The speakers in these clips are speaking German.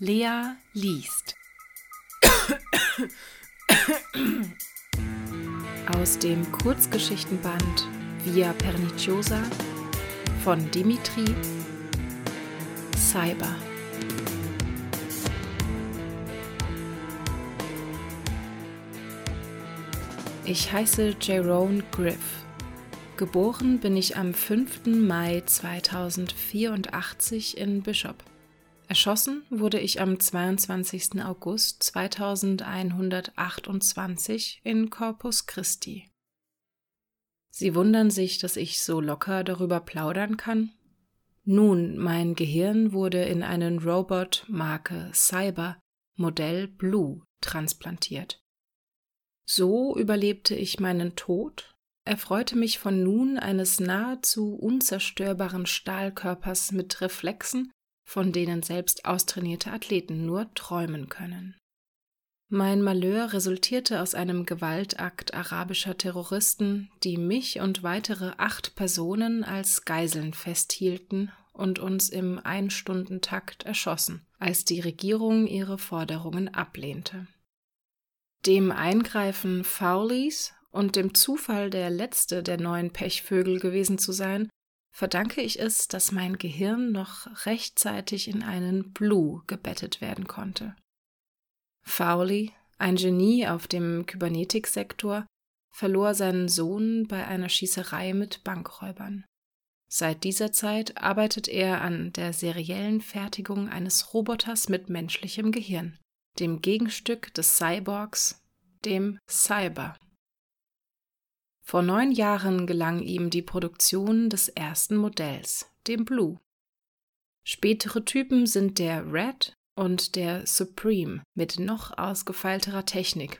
Lea liest. Aus dem Kurzgeschichtenband Via Perniciosa von Dimitri Cyber. Ich heiße Jerome Griff. Geboren bin ich am 5. Mai 2084 in Bishop. Erschossen wurde ich am 22. August 2128 in Corpus Christi. Sie wundern sich, dass ich so locker darüber plaudern kann? Nun, mein Gehirn wurde in einen Robot Marke Cyber Modell Blue transplantiert. So überlebte ich meinen Tod, erfreute mich von nun eines nahezu unzerstörbaren Stahlkörpers mit Reflexen von denen selbst austrainierte Athleten nur träumen können. Mein Malheur resultierte aus einem Gewaltakt arabischer Terroristen, die mich und weitere acht Personen als Geiseln festhielten und uns im Einstundentakt erschossen, als die Regierung ihre Forderungen ablehnte. Dem Eingreifen Fowleys und dem Zufall, der letzte der neuen Pechvögel gewesen zu sein, verdanke ich es, dass mein Gehirn noch rechtzeitig in einen Blue gebettet werden konnte. Fowley, ein Genie auf dem Kybernetiksektor, verlor seinen Sohn bei einer Schießerei mit Bankräubern. Seit dieser Zeit arbeitet er an der seriellen Fertigung eines Roboters mit menschlichem Gehirn, dem Gegenstück des Cyborgs, dem Cyber. Vor neun Jahren gelang ihm die Produktion des ersten Modells, dem Blue. Spätere Typen sind der Red und der Supreme mit noch ausgefeilterer Technik.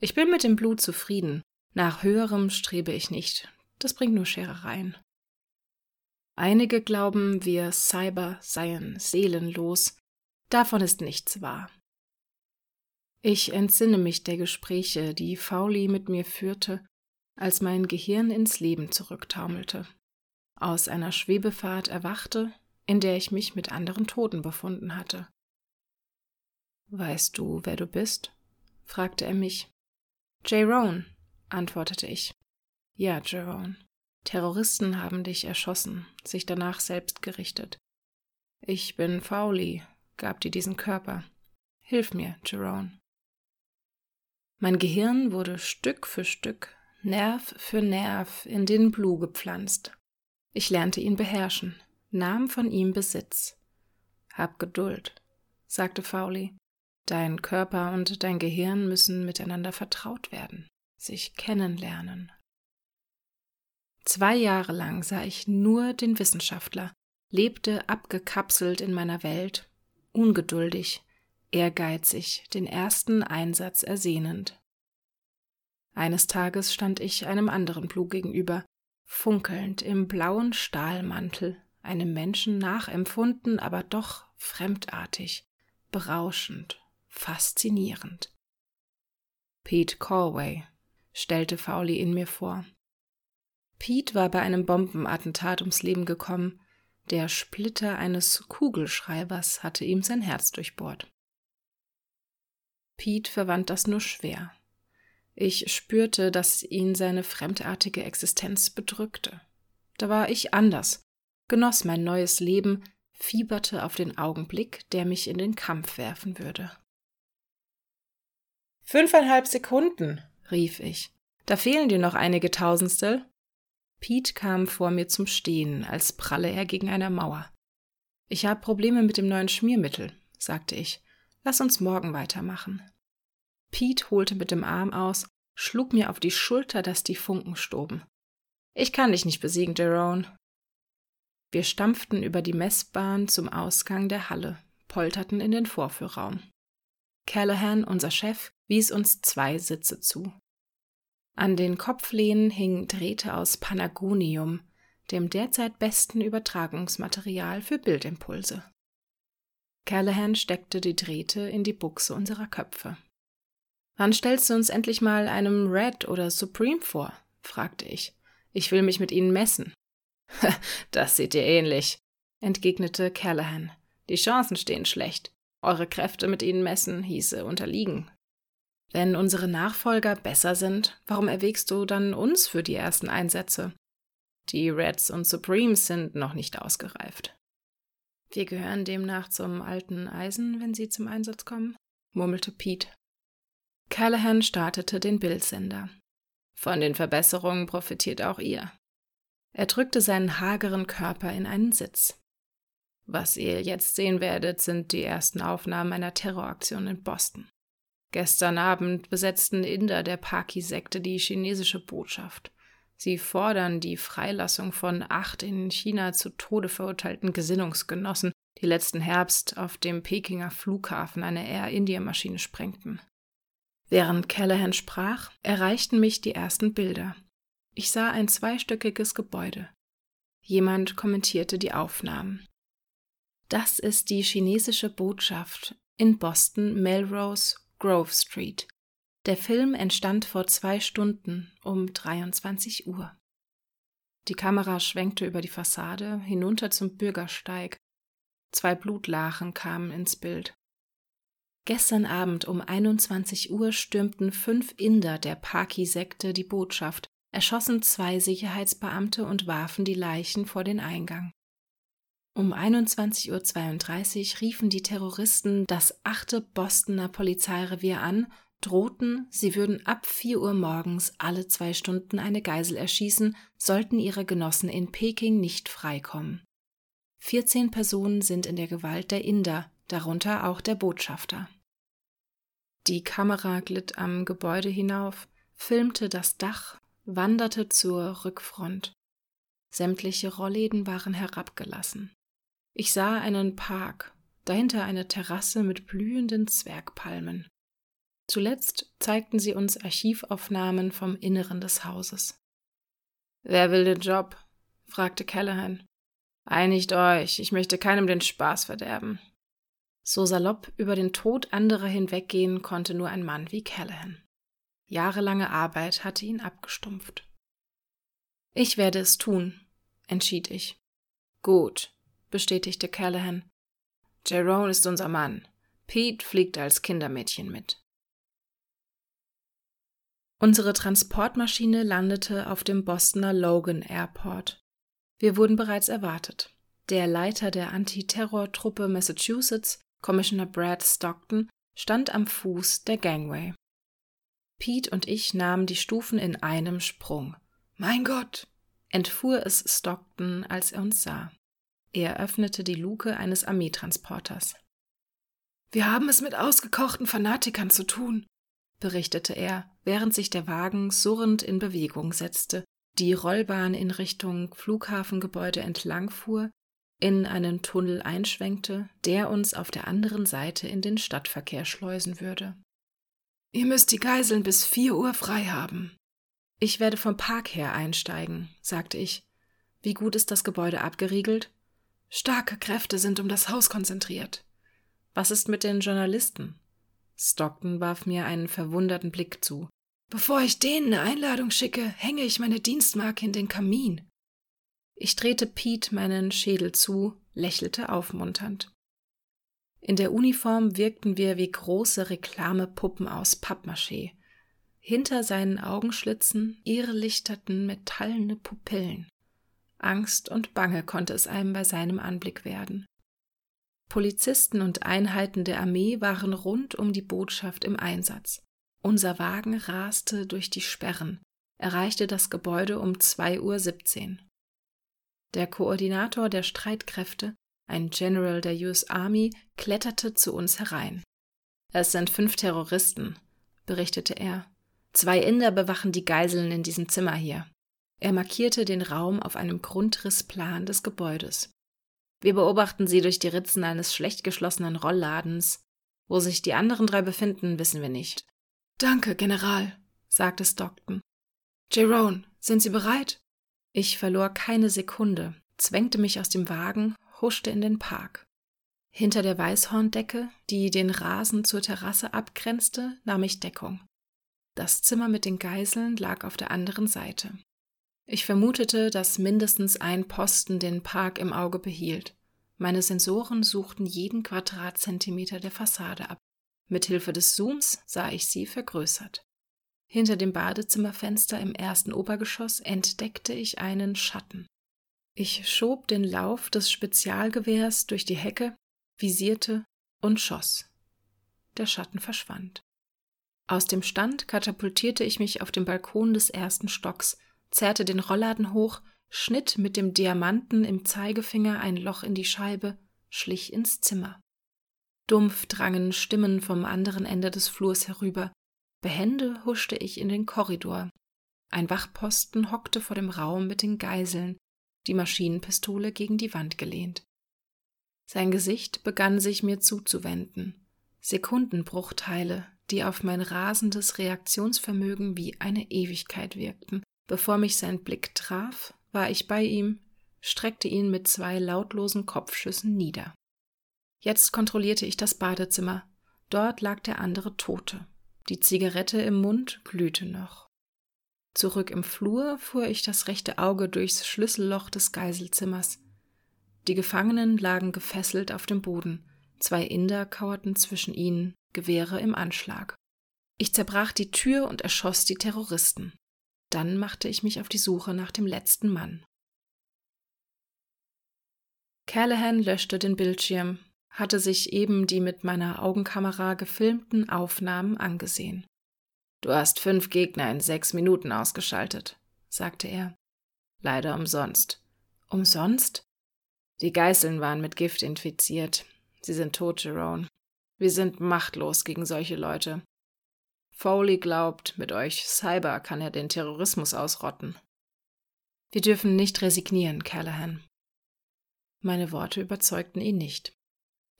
Ich bin mit dem Blue zufrieden. Nach höherem strebe ich nicht. Das bringt nur Scherereien. Einige glauben, wir Cyber seien seelenlos. Davon ist nichts wahr. Ich entsinne mich der Gespräche, die Fauli mit mir führte, als mein Gehirn ins Leben zurücktaumelte, aus einer Schwebefahrt erwachte, in der ich mich mit anderen Toten befunden hatte. Weißt du, wer du bist? fragte er mich. Jerome, antwortete ich. Ja, Jerome. Terroristen haben dich erschossen, sich danach selbst gerichtet. Ich bin Fowley, gab dir diesen Körper. Hilf mir, Jerome. Mein Gehirn wurde Stück für Stück Nerv für Nerv in den Blue gepflanzt. Ich lernte ihn beherrschen, nahm von ihm Besitz. Hab Geduld, sagte Fowley. Dein Körper und dein Gehirn müssen miteinander vertraut werden, sich kennenlernen. Zwei Jahre lang sah ich nur den Wissenschaftler, lebte abgekapselt in meiner Welt, ungeduldig, ehrgeizig, den ersten Einsatz ersehnend. Eines Tages stand ich einem anderen Blue gegenüber, funkelnd im blauen Stahlmantel, einem Menschen nachempfunden, aber doch fremdartig, berauschend, faszinierend. Pete Corway, stellte Fowley in mir vor. Pete war bei einem Bombenattentat ums Leben gekommen. Der Splitter eines Kugelschreibers hatte ihm sein Herz durchbohrt. Pete verwandt das nur schwer. Ich spürte, dass ihn seine fremdartige Existenz bedrückte. Da war ich anders, genoss mein neues Leben, fieberte auf den Augenblick, der mich in den Kampf werfen würde. Fünfeinhalb Sekunden, rief ich. Da fehlen dir noch einige Tausendstel. Pete kam vor mir zum Stehen, als pralle er gegen eine Mauer. Ich habe Probleme mit dem neuen Schmiermittel, sagte ich. Lass uns morgen weitermachen. Pete holte mit dem Arm aus, schlug mir auf die Schulter, dass die Funken stoben. Ich kann dich nicht besiegen, Jerome. Wir stampften über die Messbahn zum Ausgang der Halle, polterten in den Vorführraum. Callahan, unser Chef, wies uns zwei Sitze zu. An den Kopflehnen hingen Drähte aus Panagonium, dem derzeit besten Übertragungsmaterial für Bildimpulse. Callahan steckte die Drähte in die Buchse unserer Köpfe. Wann stellst du uns endlich mal einem Red oder Supreme vor? fragte ich. Ich will mich mit ihnen messen. das sieht dir ähnlich, entgegnete Callahan. Die Chancen stehen schlecht. Eure Kräfte mit ihnen messen hieße unterliegen. Wenn unsere Nachfolger besser sind, warum erwägst du dann uns für die ersten Einsätze? Die Reds und Supremes sind noch nicht ausgereift. Wir gehören demnach zum alten Eisen, wenn sie zum Einsatz kommen, murmelte Pete. Callahan startete den Bildsender. Von den Verbesserungen profitiert auch ihr. Er drückte seinen hageren Körper in einen Sitz. Was ihr jetzt sehen werdet, sind die ersten Aufnahmen einer Terroraktion in Boston. Gestern Abend besetzten Inder der Paki-Sekte die chinesische Botschaft. Sie fordern die Freilassung von acht in China zu Tode verurteilten Gesinnungsgenossen, die letzten Herbst auf dem Pekinger Flughafen eine Air-India-Maschine sprengten. Während Callahan sprach, erreichten mich die ersten Bilder. Ich sah ein zweistöckiges Gebäude. Jemand kommentierte die Aufnahmen. Das ist die chinesische Botschaft in Boston Melrose Grove Street. Der Film entstand vor zwei Stunden um 23 Uhr. Die Kamera schwenkte über die Fassade hinunter zum Bürgersteig. Zwei Blutlachen kamen ins Bild. Gestern Abend um 21 Uhr stürmten fünf Inder der Paki-Sekte die Botschaft, erschossen zwei Sicherheitsbeamte und warfen die Leichen vor den Eingang. Um 21.32 Uhr riefen die Terroristen das achte Bostoner Polizeirevier an, drohten, sie würden ab 4 Uhr morgens alle zwei Stunden eine Geisel erschießen, sollten ihre Genossen in Peking nicht freikommen. 14 Personen sind in der Gewalt der Inder, darunter auch der Botschafter. Die Kamera glitt am Gebäude hinauf, filmte das Dach, wanderte zur Rückfront. Sämtliche Rollläden waren herabgelassen. Ich sah einen Park, dahinter eine Terrasse mit blühenden Zwergpalmen. Zuletzt zeigten sie uns Archivaufnahmen vom Inneren des Hauses. Wer will den Job? fragte Callahan. Einigt euch, ich möchte keinem den Spaß verderben. So salopp über den Tod anderer hinweggehen konnte nur ein Mann wie Callahan. Jahrelange Arbeit hatte ihn abgestumpft. Ich werde es tun, entschied ich. Gut, bestätigte Callahan. Jerome ist unser Mann. Pete fliegt als Kindermädchen mit. Unsere Transportmaschine landete auf dem Bostoner Logan Airport. Wir wurden bereits erwartet. Der Leiter der Antiterror-Truppe Massachusetts, Commissioner Brad Stockton, stand am Fuß der Gangway. Pete und ich nahmen die Stufen in einem Sprung. Mein Gott! entfuhr es Stockton, als er uns sah. Er öffnete die Luke eines Armeetransporters. Wir haben es mit ausgekochten Fanatikern zu tun, berichtete er, während sich der Wagen surrend in Bewegung setzte, die Rollbahn in Richtung Flughafengebäude entlangfuhr, in einen Tunnel einschwenkte, der uns auf der anderen Seite in den Stadtverkehr schleusen würde. Ihr müsst die Geiseln bis vier Uhr frei haben. Ich werde vom Park her einsteigen, sagte ich. Wie gut ist das Gebäude abgeriegelt? Starke Kräfte sind um das Haus konzentriert. Was ist mit den Journalisten? Stockton warf mir einen verwunderten Blick zu. Bevor ich denen eine Einladung schicke, hänge ich meine Dienstmarke in den Kamin. Ich drehte Pete meinen Schädel zu, lächelte aufmunternd. In der Uniform wirkten wir wie große Reklamepuppen aus Pappmaché. Hinter seinen Augenschlitzen irrlichterten metallene Pupillen. Angst und Bange konnte es einem bei seinem Anblick werden. Polizisten und Einheiten der Armee waren rund um die Botschaft im Einsatz. Unser Wagen raste durch die Sperren, erreichte das Gebäude um 2.17 Uhr. Der Koordinator der Streitkräfte, ein General der US Army, kletterte zu uns herein. Es sind fünf Terroristen, berichtete er. Zwei Inder bewachen die Geiseln in diesem Zimmer hier. Er markierte den Raum auf einem Grundrissplan des Gebäudes. Wir beobachten sie durch die Ritzen eines schlecht geschlossenen Rollladens. Wo sich die anderen drei befinden, wissen wir nicht. Danke, General, sagte Stockton. Jerome, sind Sie bereit? Ich verlor keine Sekunde, zwängte mich aus dem Wagen, huschte in den Park. Hinter der Weißhorndecke, die den Rasen zur Terrasse abgrenzte, nahm ich Deckung. Das Zimmer mit den Geiseln lag auf der anderen Seite. Ich vermutete, dass mindestens ein Posten den Park im Auge behielt. Meine Sensoren suchten jeden Quadratzentimeter der Fassade ab. Mithilfe des Zooms sah ich sie vergrößert. Hinter dem Badezimmerfenster im ersten Obergeschoss entdeckte ich einen Schatten. Ich schob den Lauf des Spezialgewehrs durch die Hecke, visierte und schoss. Der Schatten verschwand. Aus dem Stand katapultierte ich mich auf den Balkon des ersten Stocks, zerrte den Rollladen hoch, schnitt mit dem Diamanten im Zeigefinger ein Loch in die Scheibe, schlich ins Zimmer. Dumpf drangen Stimmen vom anderen Ende des Flurs herüber. Behende huschte ich in den Korridor. Ein Wachposten hockte vor dem Raum mit den Geiseln, die Maschinenpistole gegen die Wand gelehnt. Sein Gesicht begann sich mir zuzuwenden. Sekundenbruchteile, die auf mein rasendes Reaktionsvermögen wie eine Ewigkeit wirkten. Bevor mich sein Blick traf, war ich bei ihm, streckte ihn mit zwei lautlosen Kopfschüssen nieder. Jetzt kontrollierte ich das Badezimmer. Dort lag der andere Tote. Die Zigarette im Mund glühte noch. Zurück im Flur fuhr ich das rechte Auge durchs Schlüsselloch des Geiselzimmers. Die Gefangenen lagen gefesselt auf dem Boden. Zwei Inder kauerten zwischen ihnen, Gewehre im Anschlag. Ich zerbrach die Tür und erschoss die Terroristen. Dann machte ich mich auf die Suche nach dem letzten Mann. Callahan löschte den Bildschirm, hatte sich eben die mit meiner Augenkamera gefilmten Aufnahmen angesehen. Du hast fünf Gegner in sechs Minuten ausgeschaltet, sagte er. Leider umsonst. Umsonst? Die Geißeln waren mit Gift infiziert. Sie sind tot, Jerome. Wir sind machtlos gegen solche Leute. Foley glaubt, mit euch Cyber kann er den Terrorismus ausrotten. Wir dürfen nicht resignieren, Callahan. Meine Worte überzeugten ihn nicht.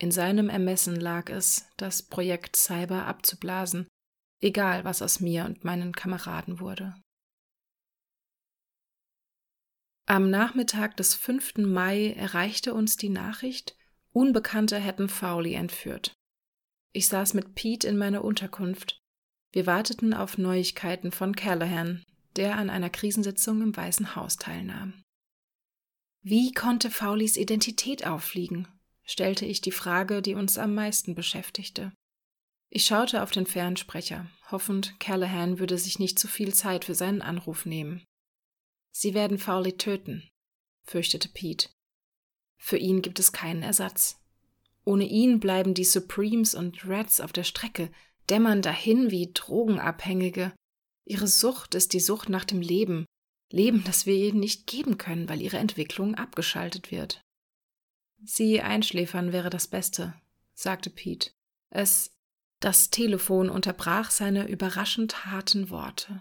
In seinem Ermessen lag es, das Projekt Cyber abzublasen, egal was aus mir und meinen Kameraden wurde. Am Nachmittag des 5. Mai erreichte uns die Nachricht, Unbekannte hätten Fowley entführt. Ich saß mit Pete in meiner Unterkunft. Wir warteten auf Neuigkeiten von Callahan, der an einer Krisensitzung im Weißen Haus teilnahm. Wie konnte Fowleys Identität auffliegen? Stellte ich die Frage, die uns am meisten beschäftigte. Ich schaute auf den Fernsprecher, hoffend, Callahan würde sich nicht zu viel Zeit für seinen Anruf nehmen. Sie werden Fowley töten, fürchtete Pete. Für ihn gibt es keinen Ersatz. Ohne ihn bleiben die Supremes und Reds auf der Strecke, dämmern dahin wie Drogenabhängige. Ihre Sucht ist die Sucht nach dem Leben, Leben, das wir ihnen nicht geben können, weil ihre Entwicklung abgeschaltet wird. Sie einschläfern wäre das Beste, sagte Pete. Es. Das Telefon unterbrach seine überraschend harten Worte.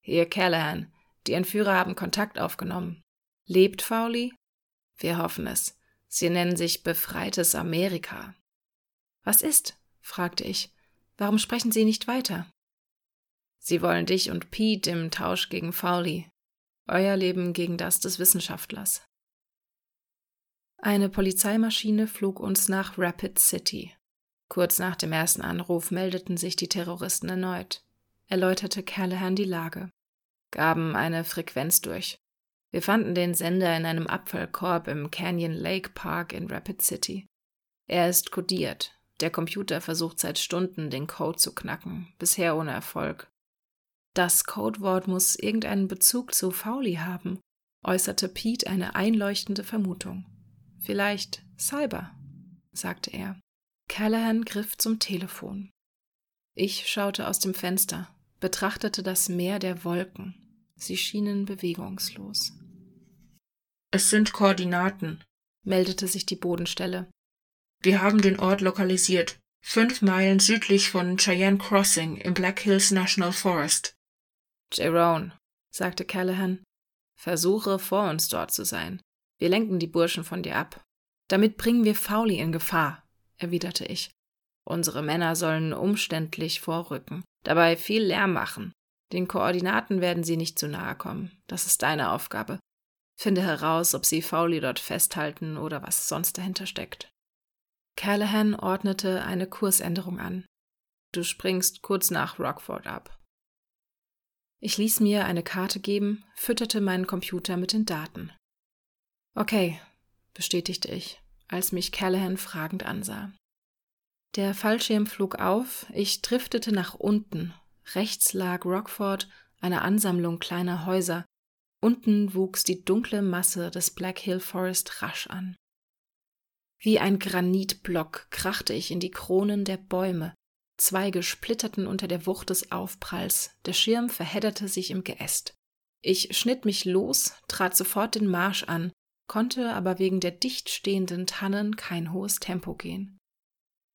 Hier, Callahan, die Entführer haben Kontakt aufgenommen. Lebt Fowley? Wir hoffen es. Sie nennen sich Befreites Amerika. Was ist? fragte ich. Warum sprechen Sie nicht weiter? Sie wollen dich und Pete im Tausch gegen Fowley. Euer Leben gegen das des Wissenschaftlers. Eine Polizeimaschine flog uns nach Rapid City. Kurz nach dem ersten Anruf meldeten sich die Terroristen erneut, erläuterte Callahan die Lage, gaben eine Frequenz durch. Wir fanden den Sender in einem Abfallkorb im Canyon Lake Park in Rapid City. Er ist kodiert. Der Computer versucht seit Stunden, den Code zu knacken, bisher ohne Erfolg. Das Codewort muss irgendeinen Bezug zu Fowley haben, äußerte Pete eine einleuchtende Vermutung. Vielleicht Cyber, sagte er. Callahan griff zum Telefon. Ich schaute aus dem Fenster, betrachtete das Meer der Wolken. Sie schienen bewegungslos. Es sind Koordinaten, meldete sich die Bodenstelle. Wir haben den Ort lokalisiert. Fünf Meilen südlich von Cheyenne Crossing im Black Hills National Forest. Jerome, sagte Callahan, versuche vor uns dort zu sein. Wir lenken die Burschen von dir ab. Damit bringen wir Fowley in Gefahr, erwiderte ich. Unsere Männer sollen umständlich vorrücken, dabei viel Lärm machen. Den Koordinaten werden sie nicht zu nahe kommen. Das ist deine Aufgabe. Finde heraus, ob sie Fowley dort festhalten oder was sonst dahinter steckt. Callahan ordnete eine Kursänderung an. Du springst kurz nach Rockford ab. Ich ließ mir eine Karte geben, fütterte meinen Computer mit den Daten. Okay, bestätigte ich. als mich Callahan fragend ansah. Der Fallschirm flog auf, ich driftete nach unten. Rechts lag Rockford, eine Ansammlung kleiner Häuser. Unten wuchs die dunkle Masse des Black Hill Forest rasch an. Wie ein Granitblock krachte ich in die Kronen der Bäume. Zweige splitterten unter der Wucht des Aufpralls, der Schirm verhedderte sich im Geäst. Ich schnitt mich los, trat sofort den Marsch an, konnte aber wegen der dicht stehenden Tannen kein hohes Tempo gehen.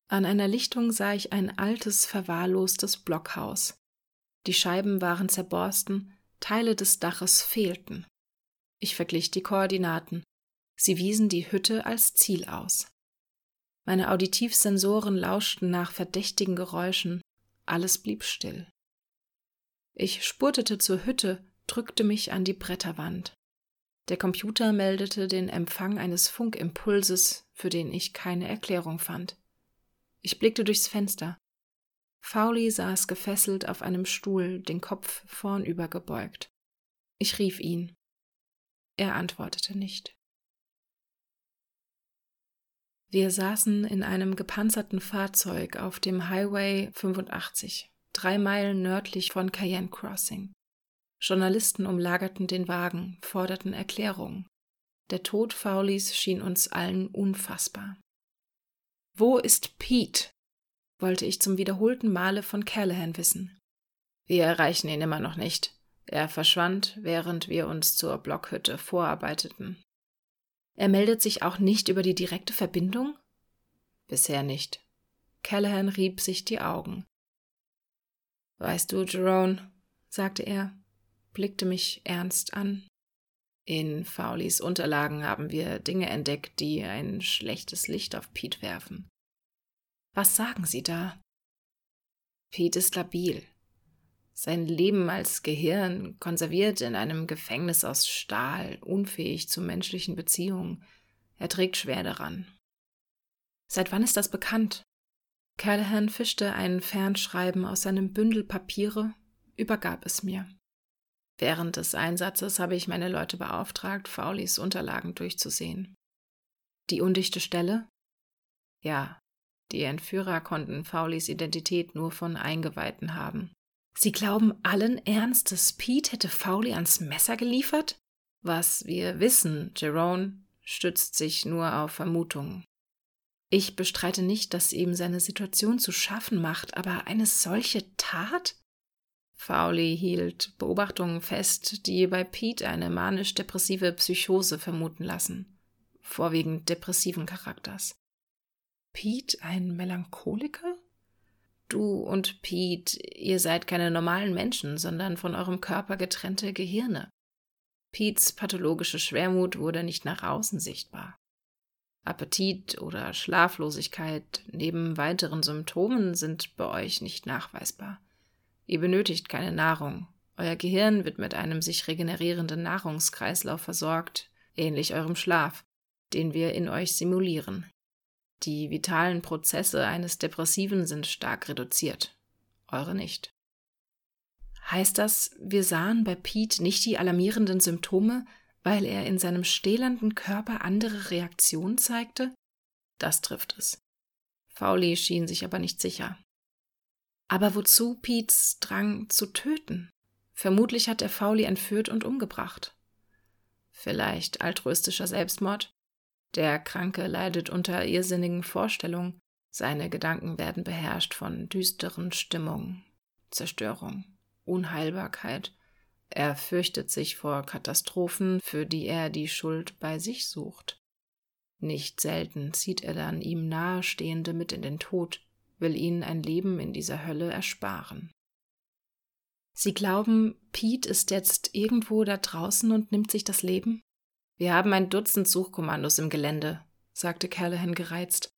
An einer Lichtung sah ich ein altes, verwahrlostes Blockhaus. Die Scheiben waren zerborsten, Teile des Daches fehlten. Ich verglich die Koordinaten. Sie wiesen die Hütte als Ziel aus. Meine Auditivsensoren lauschten nach verdächtigen Geräuschen. Alles blieb still. Ich spurtete zur Hütte, drückte mich an die Bretterwand. Der Computer meldete den Empfang eines Funkimpulses, für den ich keine Erklärung fand. Ich blickte durchs Fenster. Fowley saß gefesselt auf einem Stuhl, den Kopf vornüber gebeugt. Ich rief ihn. Er antwortete nicht. Wir saßen in einem gepanzerten Fahrzeug auf dem Highway 85, drei Meilen nördlich von Cayenne Crossing. Journalisten umlagerten den Wagen, forderten Erklärungen. Der Tod Fowleys schien uns allen unfassbar. Wo ist Pete? wollte ich zum wiederholten Male von Callahan wissen. Wir erreichen ihn immer noch nicht. Er verschwand, während wir uns zur Blockhütte vorarbeiteten. Er meldet sich auch nicht über die direkte Verbindung? Bisher nicht. Callahan rieb sich die Augen. Weißt du, Jerome, sagte er, blickte mich ernst an. In Fowleys Unterlagen haben wir Dinge entdeckt, die ein schlechtes Licht auf Pete werfen. Was sagen Sie da? Pete ist labil. Sein Leben als Gehirn konserviert in einem Gefängnis aus Stahl, unfähig zu menschlichen Beziehungen. Er trägt schwer daran. Seit wann ist das bekannt? Callahan fischte ein Fernschreiben aus seinem Bündel Papiere, übergab es mir. Während des Einsatzes habe ich meine Leute beauftragt, Faulis Unterlagen durchzusehen. Die undichte Stelle? Ja, die Entführer konnten Faulis Identität nur von Eingeweihten haben. Sie glauben allen Ernstes, Pete hätte Fauli ans Messer geliefert? Was wir wissen, Jerome, stützt sich nur auf Vermutungen. Ich bestreite nicht, dass ihm seine Situation zu schaffen macht, aber eine solche Tat? Fowley hielt Beobachtungen fest, die bei Pete eine manisch-depressive Psychose vermuten lassen, vorwiegend depressiven Charakters. Pete ein Melancholiker? Du und Pete, ihr seid keine normalen Menschen, sondern von eurem Körper getrennte Gehirne. Petes pathologische Schwermut wurde nicht nach außen sichtbar. Appetit oder Schlaflosigkeit neben weiteren Symptomen sind bei euch nicht nachweisbar. Ihr benötigt keine Nahrung. Euer Gehirn wird mit einem sich regenerierenden Nahrungskreislauf versorgt, ähnlich eurem Schlaf, den wir in euch simulieren. Die vitalen Prozesse eines Depressiven sind stark reduziert, eure nicht. Heißt das, wir sahen bei Pete nicht die alarmierenden Symptome, weil er in seinem stählernden Körper andere Reaktionen zeigte? Das trifft es. Fowley schien sich aber nicht sicher. Aber wozu Pete's Drang zu töten? Vermutlich hat er Fowley entführt und umgebracht. Vielleicht altruistischer Selbstmord? Der Kranke leidet unter irrsinnigen Vorstellungen, seine Gedanken werden beherrscht von düsteren Stimmungen, Zerstörung, Unheilbarkeit. Er fürchtet sich vor Katastrophen, für die er die Schuld bei sich sucht. Nicht selten zieht er dann ihm Nahestehende mit in den Tod, will ihnen ein Leben in dieser Hölle ersparen. Sie glauben, Pete ist jetzt irgendwo da draußen und nimmt sich das Leben? Wir haben ein Dutzend Suchkommandos im Gelände, sagte Callahan gereizt.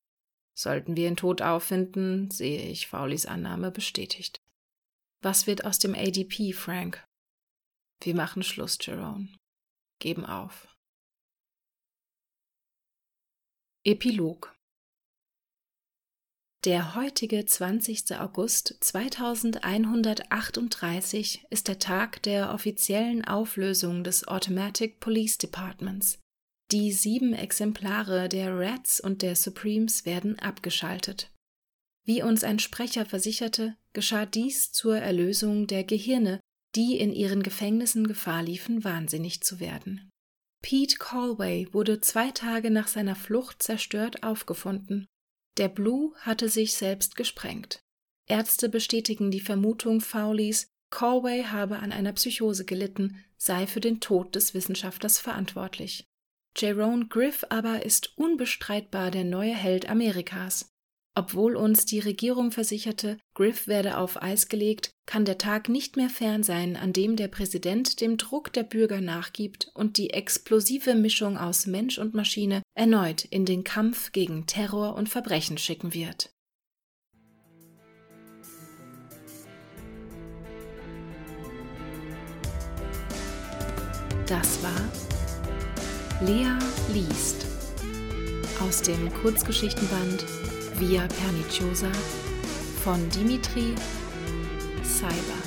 Sollten wir ihn tot auffinden, sehe ich Faulis Annahme bestätigt. Was wird aus dem ADP, Frank? Wir machen Schluss, Jerome. Geben auf. Epilog der heutige 20. August 2138 ist der Tag der offiziellen Auflösung des Automatic Police Departments. Die sieben Exemplare der Rats und der Supremes werden abgeschaltet. Wie uns ein Sprecher versicherte, geschah dies zur Erlösung der Gehirne, die in ihren Gefängnissen Gefahr liefen, wahnsinnig zu werden. Pete Calway wurde zwei Tage nach seiner Flucht zerstört aufgefunden. Der Blue hatte sich selbst gesprengt. Ärzte bestätigen die Vermutung Fowleys, Calway habe an einer Psychose gelitten, sei für den Tod des Wissenschaftlers verantwortlich. Jerome Griff aber ist unbestreitbar der neue Held Amerikas. Obwohl uns die Regierung versicherte, Griff werde auf Eis gelegt, kann der Tag nicht mehr fern sein, an dem der Präsident dem Druck der Bürger nachgibt und die explosive Mischung aus Mensch und Maschine erneut in den Kampf gegen Terror und Verbrechen schicken wird. Das war Lea liest aus dem Kurzgeschichtenband Via Perniciosa von Dimitri Seiber.